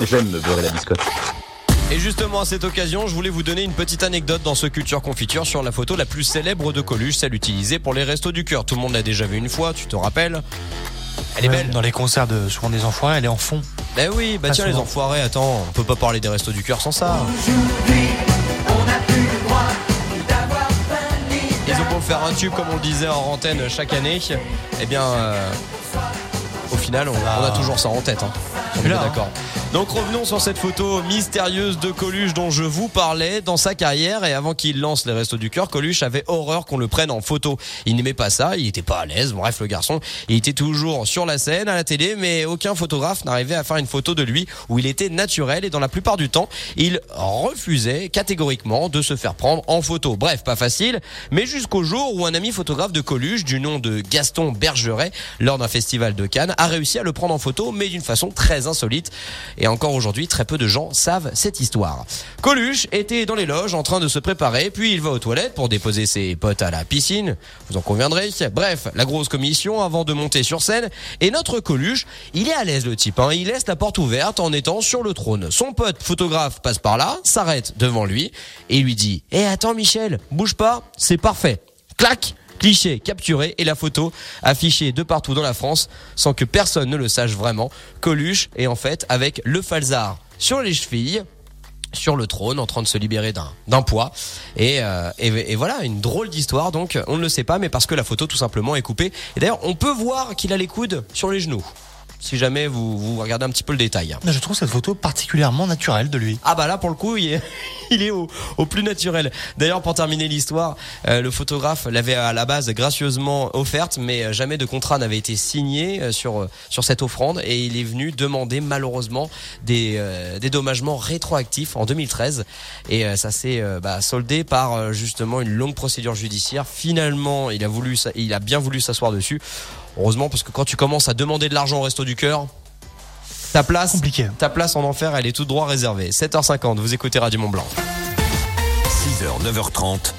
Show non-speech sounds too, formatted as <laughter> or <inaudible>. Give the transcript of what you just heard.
J'aime me beurrer la biscotte. Et justement, à cette occasion, je voulais vous donner une petite anecdote dans ce Culture Confiture sur la photo la plus célèbre de Coluche, celle utilisée pour les restos du cœur. Tout le monde l'a déjà vue une fois, tu te rappelles Elle est Ouais, belle Dans les concerts de souvent des enfoirés, elle est en fond. Ben oui, bah Pas tiens les enfoirés, attends, on peut pas parler des restos du cœur sans ça. Ils ont beau faire un tube comme on le disait en antenne chaque année, eh bien euh, au final on, on a toujours ça en tête. Hein. On est hein. d'accord. Donc revenons sur cette photo mystérieuse de Coluche dont je vous parlais dans sa carrière et avant qu'il lance les Restos du Cœur, Coluche avait horreur qu'on le prenne en photo. Il n'aimait pas ça, il était pas à l'aise. Bref, le garçon, il était toujours sur la scène, à la télé, mais aucun photographe n'arrivait à faire une photo de lui où il était naturel et dans la plupart du temps, il refusait catégoriquement de se faire prendre en photo. Bref, pas facile, mais jusqu'au jour où un ami photographe de Coluche du nom de Gaston Bergeret, lors d'un festival de Cannes, a réussi à le prendre en photo, mais d'une façon très insolite. Et encore aujourd'hui, très peu de gens savent cette histoire. Coluche était dans les loges en train de se préparer, puis il va aux toilettes pour déposer ses potes à la piscine. Vous en conviendrez. Bref, la grosse commission avant de monter sur scène. Et notre Coluche, il est à l'aise le type. Hein. Il laisse la porte ouverte en étant sur le trône. Son pote photographe passe par là, s'arrête devant lui et lui dit "Eh attends Michel, bouge pas, c'est parfait." Clac Cliché capturé et la photo affichée de partout dans la France sans que personne ne le sache vraiment. Coluche est en fait avec le falzar sur les chevilles sur le trône en train de se libérer d'un poids. Euh, et, et voilà une drôle d'histoire donc on ne le sait pas mais parce que la photo tout simplement est coupée. Et d'ailleurs on peut voir qu'il a les coudes sur les genoux si jamais vous, vous regardez un petit peu le détail Je trouve cette photo particulièrement naturelle de lui. ah bah là pour le coup il est, <laughs> il est au, au plus naturel. D'ailleurs pour terminer l'histoire, euh, le photographe l'avait à la base gracieusement offerte, mais euh, jamais de contrat n'avait été signé euh, sur sur cette offrande et il est venu demander malheureusement des euh, dédommagements rétroactifs en 2013 et euh, ça s'est bah, soldé par justement une longue procédure judiciaire. Finalement il a voulu il a bien voulu s'asseoir dessus. Heureusement parce que quand tu commences à demander de l'argent au resto du cœur, ta place Compliqué. ta place en enfer, elle est tout droit réservée. 7h50, vous écoutez Radio Mont Blanc. 6h, 9h30,